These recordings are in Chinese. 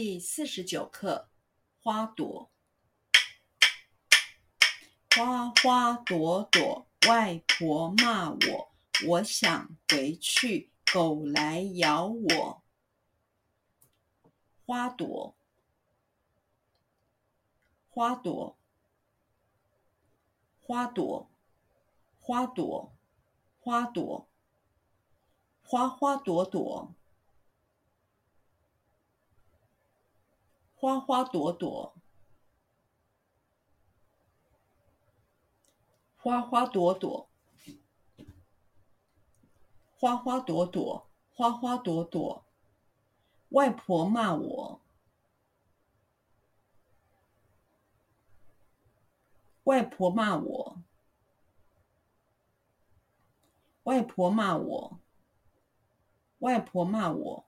第四十九课，花朵。花花朵朵，外婆骂我，我想回去，狗来咬我。花朵，花朵，花朵，花朵，花朵，花花朵朵。花花朵朵，花花朵朵，花花朵朵，花花朵朵。外婆骂我，外婆骂我，外婆骂我，外婆骂我，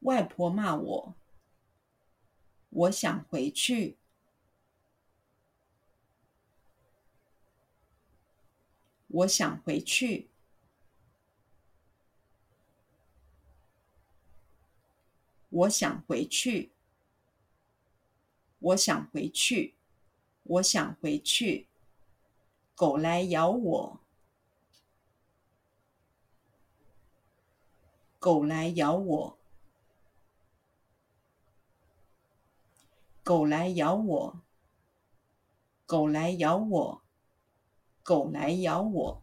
外婆骂我。我想回去，我想回去，我想回去，我想回去，我想回去。狗来咬我，狗来咬我。狗来咬我，狗来咬我，狗来咬我。